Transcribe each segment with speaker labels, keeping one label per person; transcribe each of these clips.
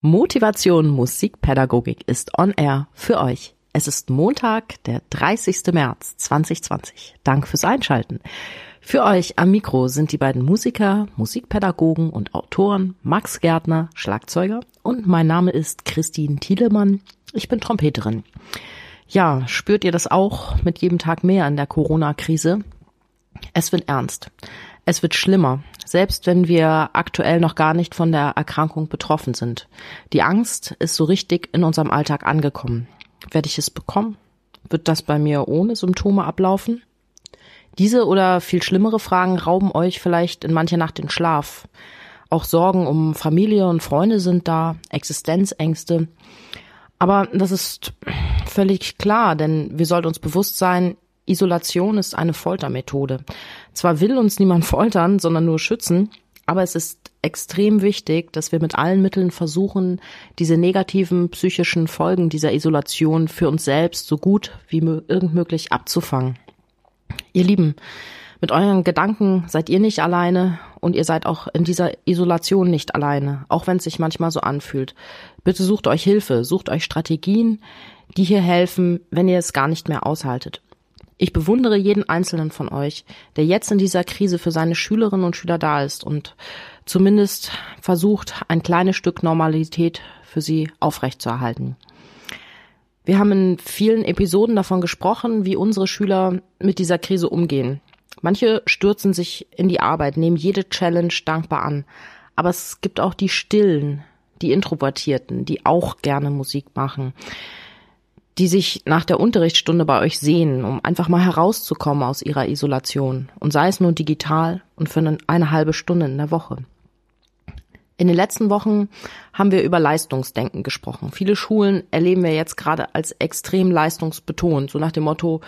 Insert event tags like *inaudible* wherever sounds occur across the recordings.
Speaker 1: Motivation Musikpädagogik ist on air für euch. Es ist Montag, der 30. März 2020. Danke fürs Einschalten. Für euch am Mikro sind die beiden Musiker, Musikpädagogen und Autoren Max Gärtner, Schlagzeuger und mein Name ist Christine Thielemann. Ich bin Trompeterin. Ja, spürt ihr das auch mit jedem Tag mehr an der Corona-Krise? Es wird ernst. Es wird schlimmer, selbst wenn wir aktuell noch gar nicht von der Erkrankung betroffen sind. Die Angst ist so richtig in unserem Alltag angekommen. Werde ich es bekommen? Wird das bei mir ohne Symptome ablaufen? Diese oder viel schlimmere Fragen rauben euch vielleicht in mancher Nacht den Schlaf. Auch Sorgen um Familie und Freunde sind da, Existenzängste. Aber das ist völlig klar, denn wir sollten uns bewusst sein, Isolation ist eine Foltermethode. Zwar will uns niemand foltern, sondern nur schützen, aber es ist extrem wichtig, dass wir mit allen Mitteln versuchen, diese negativen psychischen Folgen dieser Isolation für uns selbst so gut wie irgend möglich abzufangen. Ihr Lieben, mit euren Gedanken seid ihr nicht alleine und ihr seid auch in dieser Isolation nicht alleine, auch wenn es sich manchmal so anfühlt. Bitte sucht euch Hilfe, sucht euch Strategien, die hier helfen, wenn ihr es gar nicht mehr aushaltet. Ich bewundere jeden einzelnen von euch, der jetzt in dieser Krise für seine Schülerinnen und Schüler da ist und zumindest versucht, ein kleines Stück Normalität für sie aufrechtzuerhalten. Wir haben in vielen Episoden davon gesprochen, wie unsere Schüler mit dieser Krise umgehen. Manche stürzen sich in die Arbeit, nehmen jede Challenge dankbar an. Aber es gibt auch die Stillen, die Introvertierten, die auch gerne Musik machen die sich nach der Unterrichtsstunde bei euch sehen, um einfach mal herauszukommen aus ihrer Isolation und sei es nur digital und für eine halbe Stunde in der Woche. In den letzten Wochen haben wir über Leistungsdenken gesprochen. Viele Schulen erleben wir jetzt gerade als extrem leistungsbetont, so nach dem Motto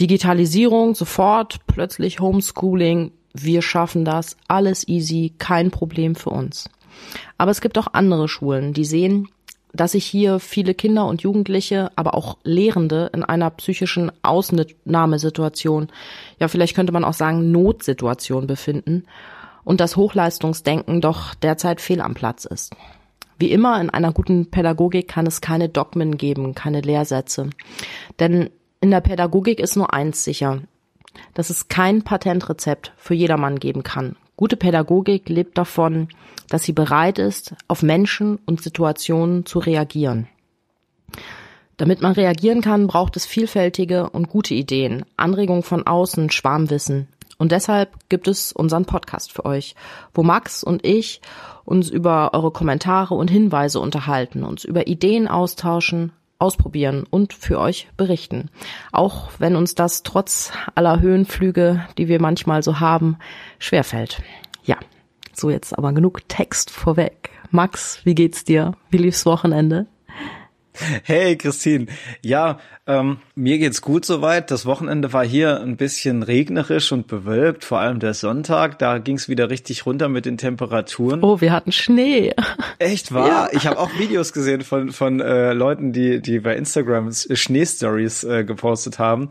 Speaker 1: Digitalisierung sofort, plötzlich Homeschooling, wir schaffen das, alles easy, kein Problem für uns. Aber es gibt auch andere Schulen, die sehen, dass sich hier viele Kinder und Jugendliche, aber auch Lehrende in einer psychischen Ausnahmesituation, ja vielleicht könnte man auch sagen Notsituation befinden und das Hochleistungsdenken doch derzeit fehl am Platz ist. Wie immer in einer guten Pädagogik kann es keine Dogmen geben, keine Lehrsätze. Denn in der Pädagogik ist nur eins sicher, dass es kein Patentrezept für jedermann geben kann. Gute Pädagogik lebt davon, dass sie bereit ist, auf Menschen und Situationen zu reagieren. Damit man reagieren kann, braucht es vielfältige und gute Ideen, Anregungen von außen, Schwarmwissen. Und deshalb gibt es unseren Podcast für euch, wo Max und ich uns über eure Kommentare und Hinweise unterhalten, uns über Ideen austauschen, ausprobieren und für euch berichten. Auch wenn uns das trotz aller Höhenflüge, die wir manchmal so haben, schwerfällt. Ja, so jetzt aber genug Text vorweg. Max, wie geht's dir? Wie lief's Wochenende?
Speaker 2: Hey Christine, ja, ähm, mir geht's gut soweit. Das Wochenende war hier ein bisschen regnerisch und bewölkt, vor allem der Sonntag. Da ging's wieder richtig runter mit den Temperaturen.
Speaker 1: Oh, wir hatten Schnee.
Speaker 2: Echt wahr? Ja. Ich habe auch Videos gesehen von von äh, Leuten, die die bei Instagram Schneestories äh, gepostet haben.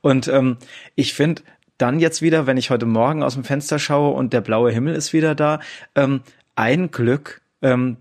Speaker 2: Und ähm, ich finde, dann jetzt wieder, wenn ich heute Morgen aus dem Fenster schaue und der blaue Himmel ist wieder da, ähm, ein Glück,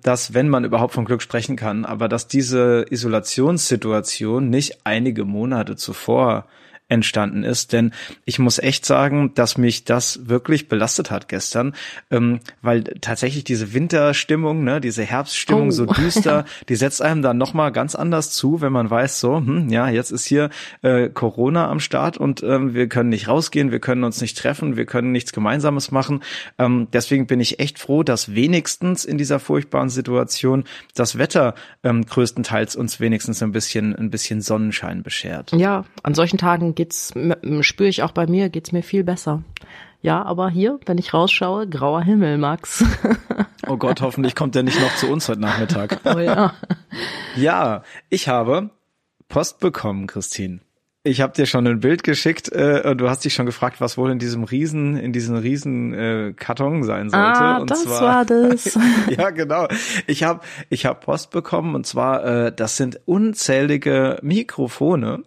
Speaker 2: dass, wenn man überhaupt von Glück sprechen kann, aber dass diese Isolationssituation nicht einige Monate zuvor entstanden ist. Denn ich muss echt sagen, dass mich das wirklich belastet hat gestern, ähm, weil tatsächlich diese Winterstimmung, ne, diese Herbststimmung oh. so *laughs* düster, die setzt einem dann nochmal ganz anders zu, wenn man weiß, so, hm, ja, jetzt ist hier äh, Corona am Start und ähm, wir können nicht rausgehen, wir können uns nicht treffen, wir können nichts Gemeinsames machen. Ähm, deswegen bin ich echt froh, dass wenigstens in dieser furchtbaren Situation das Wetter ähm, größtenteils uns wenigstens ein bisschen, ein bisschen Sonnenschein beschert.
Speaker 1: Ja, an solchen Tagen geht's, spüre ich auch bei mir, geht's mir viel besser. Ja, aber hier, wenn ich rausschaue, grauer Himmel, Max. *laughs*
Speaker 2: oh Gott, hoffentlich kommt der nicht noch zu uns heute Nachmittag. *laughs*
Speaker 1: oh ja.
Speaker 2: Ja, ich habe Post bekommen, Christine. Ich habe dir schon ein Bild geschickt äh, und du hast dich schon gefragt, was wohl in diesem riesen, in diesem riesen äh, Karton sein sollte.
Speaker 1: Ah,
Speaker 2: und
Speaker 1: das zwar, war das. *laughs*
Speaker 2: ja, genau. Ich habe ich hab Post bekommen und zwar, äh, das sind unzählige Mikrofone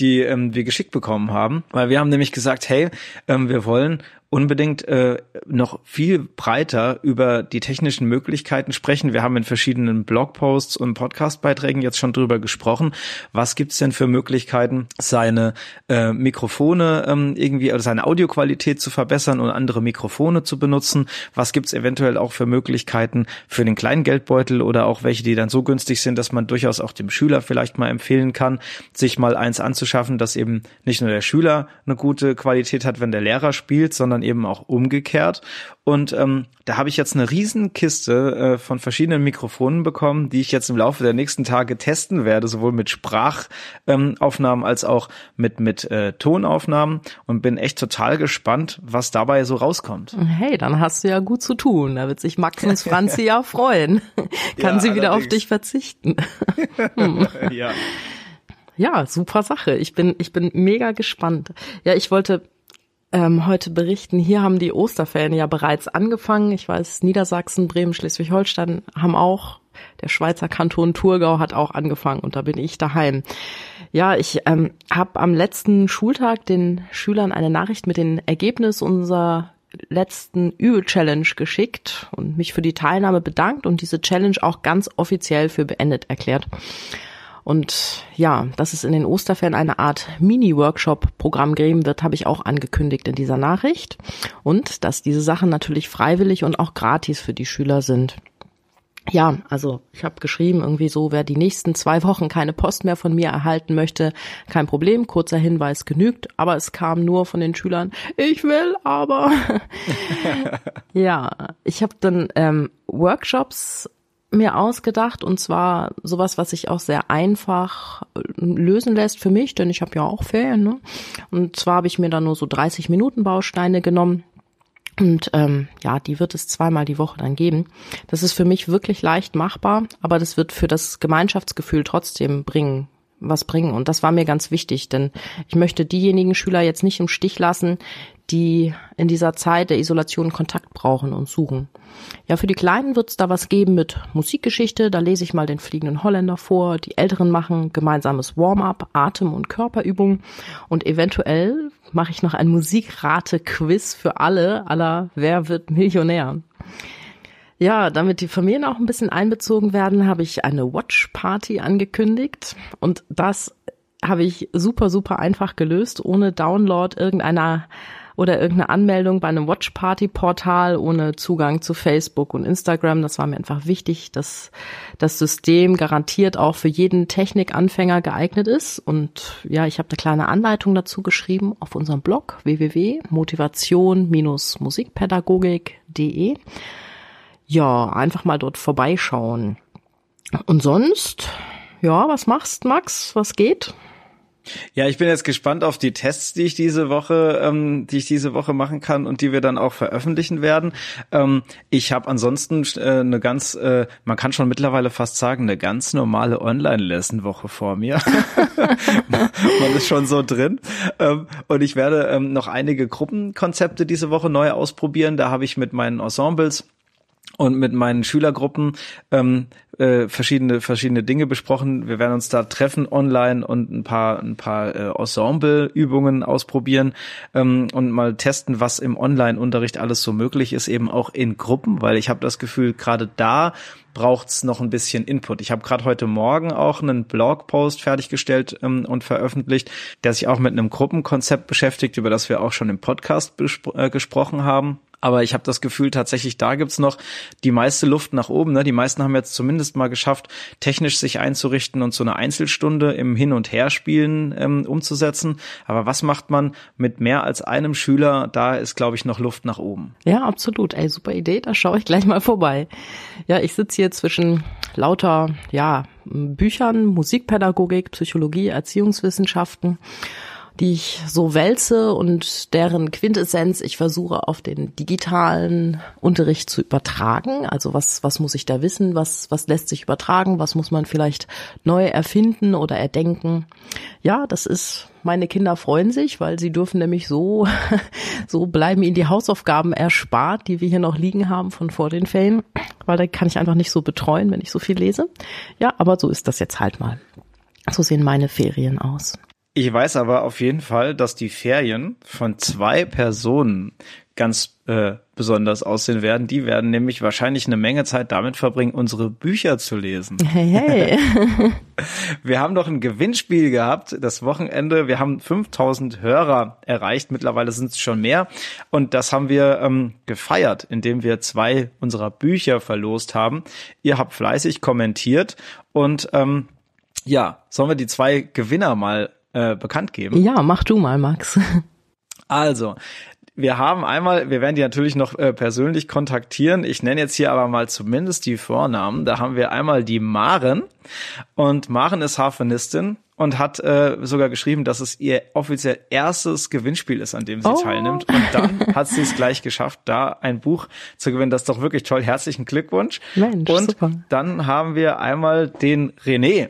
Speaker 2: die ähm, wir geschickt bekommen haben, weil wir haben nämlich gesagt, hey, ähm, wir wollen unbedingt äh, noch viel breiter über die technischen Möglichkeiten sprechen. Wir haben in verschiedenen Blogposts und Podcastbeiträgen jetzt schon drüber gesprochen. Was gibt's denn für Möglichkeiten, seine äh, Mikrofone ähm, irgendwie oder seine Audioqualität zu verbessern und andere Mikrofone zu benutzen? Was gibt's eventuell auch für Möglichkeiten für den kleinen Geldbeutel oder auch welche, die dann so günstig sind, dass man durchaus auch dem Schüler vielleicht mal empfehlen kann, sich mal eins anzuschaffen, dass eben nicht nur der Schüler eine gute Qualität hat, wenn der Lehrer spielt, sondern sondern eben auch umgekehrt. Und ähm, da habe ich jetzt eine Riesenkiste äh, von verschiedenen Mikrofonen bekommen, die ich jetzt im Laufe der nächsten Tage testen werde, sowohl mit Sprachaufnahmen ähm, als auch mit, mit äh, Tonaufnahmen und bin echt total gespannt, was dabei so rauskommt.
Speaker 1: Hey, dann hast du ja gut zu tun. Da wird sich Max und Franzi *laughs* ja freuen. Kann ja, sie wieder allerdings. auf dich verzichten. *laughs* hm. Ja. Ja, super Sache. Ich bin, ich bin mega gespannt. Ja, ich wollte ähm, heute berichten. Hier haben die Osterferien ja bereits angefangen. Ich weiß, Niedersachsen, Bremen, Schleswig-Holstein haben auch. Der Schweizer Kanton Thurgau hat auch angefangen und da bin ich daheim. Ja, ich ähm, habe am letzten Schultag den Schülern eine Nachricht mit den Ergebnissen unserer letzten Übel-Challenge geschickt und mich für die Teilnahme bedankt und diese Challenge auch ganz offiziell für beendet erklärt. Und ja, dass es in den Osterferien eine Art Mini-Workshop-Programm geben wird, habe ich auch angekündigt in dieser Nachricht. Und dass diese Sachen natürlich freiwillig und auch gratis für die Schüler sind. Ja, also ich habe geschrieben, irgendwie so, wer die nächsten zwei Wochen keine Post mehr von mir erhalten möchte, kein Problem, kurzer Hinweis genügt, aber es kam nur von den Schülern, ich will aber. *laughs* ja, ich habe dann ähm, Workshops mir ausgedacht und zwar sowas, was sich auch sehr einfach äh, lösen lässt für mich, denn ich habe ja auch Ferien. Ne? Und zwar habe ich mir da nur so 30 Minuten Bausteine genommen. Und ähm, ja, die wird es zweimal die Woche dann geben. Das ist für mich wirklich leicht machbar, aber das wird für das Gemeinschaftsgefühl trotzdem bringen, was bringen. Und das war mir ganz wichtig, denn ich möchte diejenigen Schüler jetzt nicht im Stich lassen, die in dieser Zeit der Isolation Kontakt brauchen und suchen. Ja, für die Kleinen wird es da was geben mit Musikgeschichte. Da lese ich mal den fliegenden Holländer vor. Die Älteren machen gemeinsames Warm-up, Atem- und Körperübungen. Und eventuell mache ich noch ein Musikrate-Quiz für alle, aller Wer wird Millionär? Ja, damit die Familien auch ein bisschen einbezogen werden, habe ich eine Watch Party angekündigt und das habe ich super, super einfach gelöst, ohne Download irgendeiner oder irgendeine Anmeldung bei einem Watch Party Portal ohne Zugang zu Facebook und Instagram. Das war mir einfach wichtig, dass das System garantiert auch für jeden Technikanfänger geeignet ist. Und ja, ich habe eine kleine Anleitung dazu geschrieben auf unserem Blog www.motivation-musikpädagogik.de ja, einfach mal dort vorbeischauen. Und sonst, ja, was machst, Max? Was geht?
Speaker 2: Ja, ich bin jetzt gespannt auf die Tests, die ich diese Woche, ähm, die ich diese Woche machen kann und die wir dann auch veröffentlichen werden. Ähm, ich habe ansonsten äh, eine ganz, äh, man kann schon mittlerweile fast sagen, eine ganz normale Online-Lesson-Woche vor mir. *laughs* man ist schon so drin. Ähm, und ich werde ähm, noch einige Gruppenkonzepte diese Woche neu ausprobieren. Da habe ich mit meinen Ensembles und mit meinen Schülergruppen ähm, äh, verschiedene verschiedene Dinge besprochen. Wir werden uns da treffen online und ein paar ein paar äh, Ensembleübungen ausprobieren ähm, und mal testen, was im Online-Unterricht alles so möglich ist, eben auch in Gruppen, weil ich habe das Gefühl, gerade da braucht's noch ein bisschen Input. Ich habe gerade heute Morgen auch einen Blogpost fertiggestellt ähm, und veröffentlicht, der sich auch mit einem Gruppenkonzept beschäftigt, über das wir auch schon im Podcast äh, gesprochen haben. Aber ich habe das Gefühl, tatsächlich da gibt's noch die meiste Luft nach oben. Ne? Die meisten haben jetzt zumindest mal geschafft, technisch sich einzurichten und so eine Einzelstunde im Hin- und Herspielen ähm, umzusetzen. Aber was macht man mit mehr als einem Schüler? Da ist, glaube ich, noch Luft nach oben.
Speaker 1: Ja, absolut. Ey, super Idee. Da schaue ich gleich mal vorbei. Ja, ich sitze hier zwischen lauter ja, Büchern, Musikpädagogik, Psychologie, Erziehungswissenschaften die ich so wälze und deren Quintessenz ich versuche auf den digitalen Unterricht zu übertragen. Also was, was muss ich da wissen? Was, was lässt sich übertragen? Was muss man vielleicht neu erfinden oder erdenken? Ja, das ist, meine Kinder freuen sich, weil sie dürfen nämlich so, *laughs* so bleiben ihnen die Hausaufgaben erspart, die wir hier noch liegen haben von vor den Ferien, weil da kann ich einfach nicht so betreuen, wenn ich so viel lese. Ja, aber so ist das jetzt halt mal. So sehen meine Ferien aus.
Speaker 2: Ich weiß aber auf jeden Fall, dass die Ferien von zwei Personen ganz äh, besonders aussehen werden. Die werden nämlich wahrscheinlich eine Menge Zeit damit verbringen, unsere Bücher zu lesen. *laughs*
Speaker 1: Hey, hey. *laughs*
Speaker 2: wir haben doch ein Gewinnspiel gehabt, das Wochenende. Wir haben 5000 Hörer erreicht. Mittlerweile sind es schon mehr. Und das haben wir ähm, gefeiert, indem wir zwei unserer Bücher verlost haben. Ihr habt fleißig kommentiert und ähm, ja, sollen wir die zwei Gewinner mal äh, bekannt geben?
Speaker 1: Ja, mach du mal, Max.
Speaker 2: Also, wir haben einmal, wir werden die natürlich noch äh, persönlich kontaktieren. Ich nenne jetzt hier aber mal zumindest die Vornamen. Da haben wir einmal die Maren und Maren ist Harfenistin und hat äh, sogar geschrieben, dass es ihr offiziell erstes Gewinnspiel ist, an dem sie oh. teilnimmt. Und dann *laughs* hat sie es gleich geschafft, da ein Buch zu gewinnen. Das ist doch wirklich toll. Herzlichen Glückwunsch.
Speaker 1: Mensch,
Speaker 2: und
Speaker 1: super.
Speaker 2: dann haben wir einmal den René.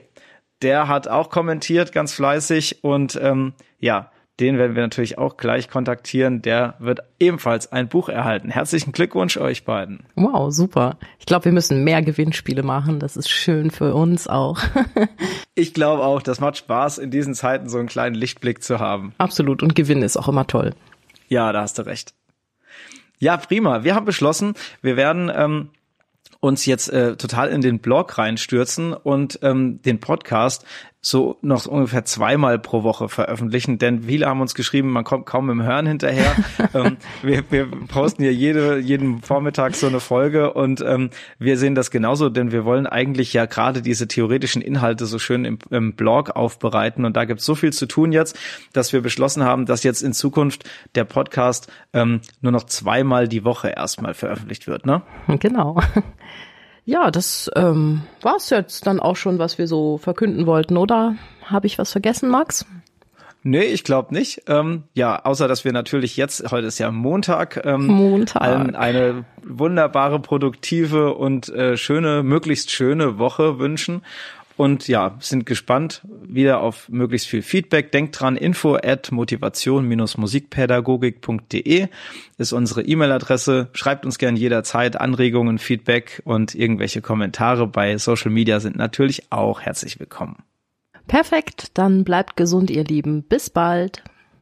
Speaker 2: Der hat auch kommentiert ganz fleißig und ähm, ja, den werden wir natürlich auch gleich kontaktieren. Der wird ebenfalls ein Buch erhalten. Herzlichen Glückwunsch euch beiden.
Speaker 1: Wow, super. Ich glaube, wir müssen mehr Gewinnspiele machen. Das ist schön für uns auch. *laughs*
Speaker 2: ich glaube auch, das macht Spaß, in diesen Zeiten so einen kleinen Lichtblick zu haben.
Speaker 1: Absolut. Und Gewinn ist auch immer toll.
Speaker 2: Ja, da hast du recht. Ja, prima. Wir haben beschlossen, wir werden ähm, uns jetzt äh, total in den Blog reinstürzen und ähm, den Podcast so noch ungefähr zweimal pro Woche veröffentlichen, denn viele haben uns geschrieben, man kommt kaum im Hören hinterher. *laughs* ähm, wir, wir posten hier jede, jeden Vormittag so eine Folge und ähm, wir sehen das genauso, denn wir wollen eigentlich ja gerade diese theoretischen Inhalte so schön im, im Blog aufbereiten und da gibt es so viel zu tun jetzt, dass wir beschlossen haben, dass jetzt in Zukunft der Podcast ähm, nur noch zweimal die Woche erstmal veröffentlicht wird, ne?
Speaker 1: Genau. Ja, das ähm, war's jetzt dann auch schon, was wir so verkünden wollten, oder? Habe ich was vergessen, Max?
Speaker 2: Nee, ich glaube nicht. Ähm, ja, außer dass wir natürlich jetzt, heute ist ja Montag, ähm,
Speaker 1: Montag.
Speaker 2: allen eine wunderbare, produktive und äh, schöne, möglichst schöne Woche wünschen. Und ja, sind gespannt wieder auf möglichst viel Feedback. Denkt dran, info at motivation-musikpädagogik.de ist unsere E-Mail-Adresse. Schreibt uns gern jederzeit Anregungen, Feedback und irgendwelche Kommentare bei Social Media sind natürlich auch herzlich willkommen.
Speaker 1: Perfekt, dann bleibt gesund, ihr Lieben. Bis bald.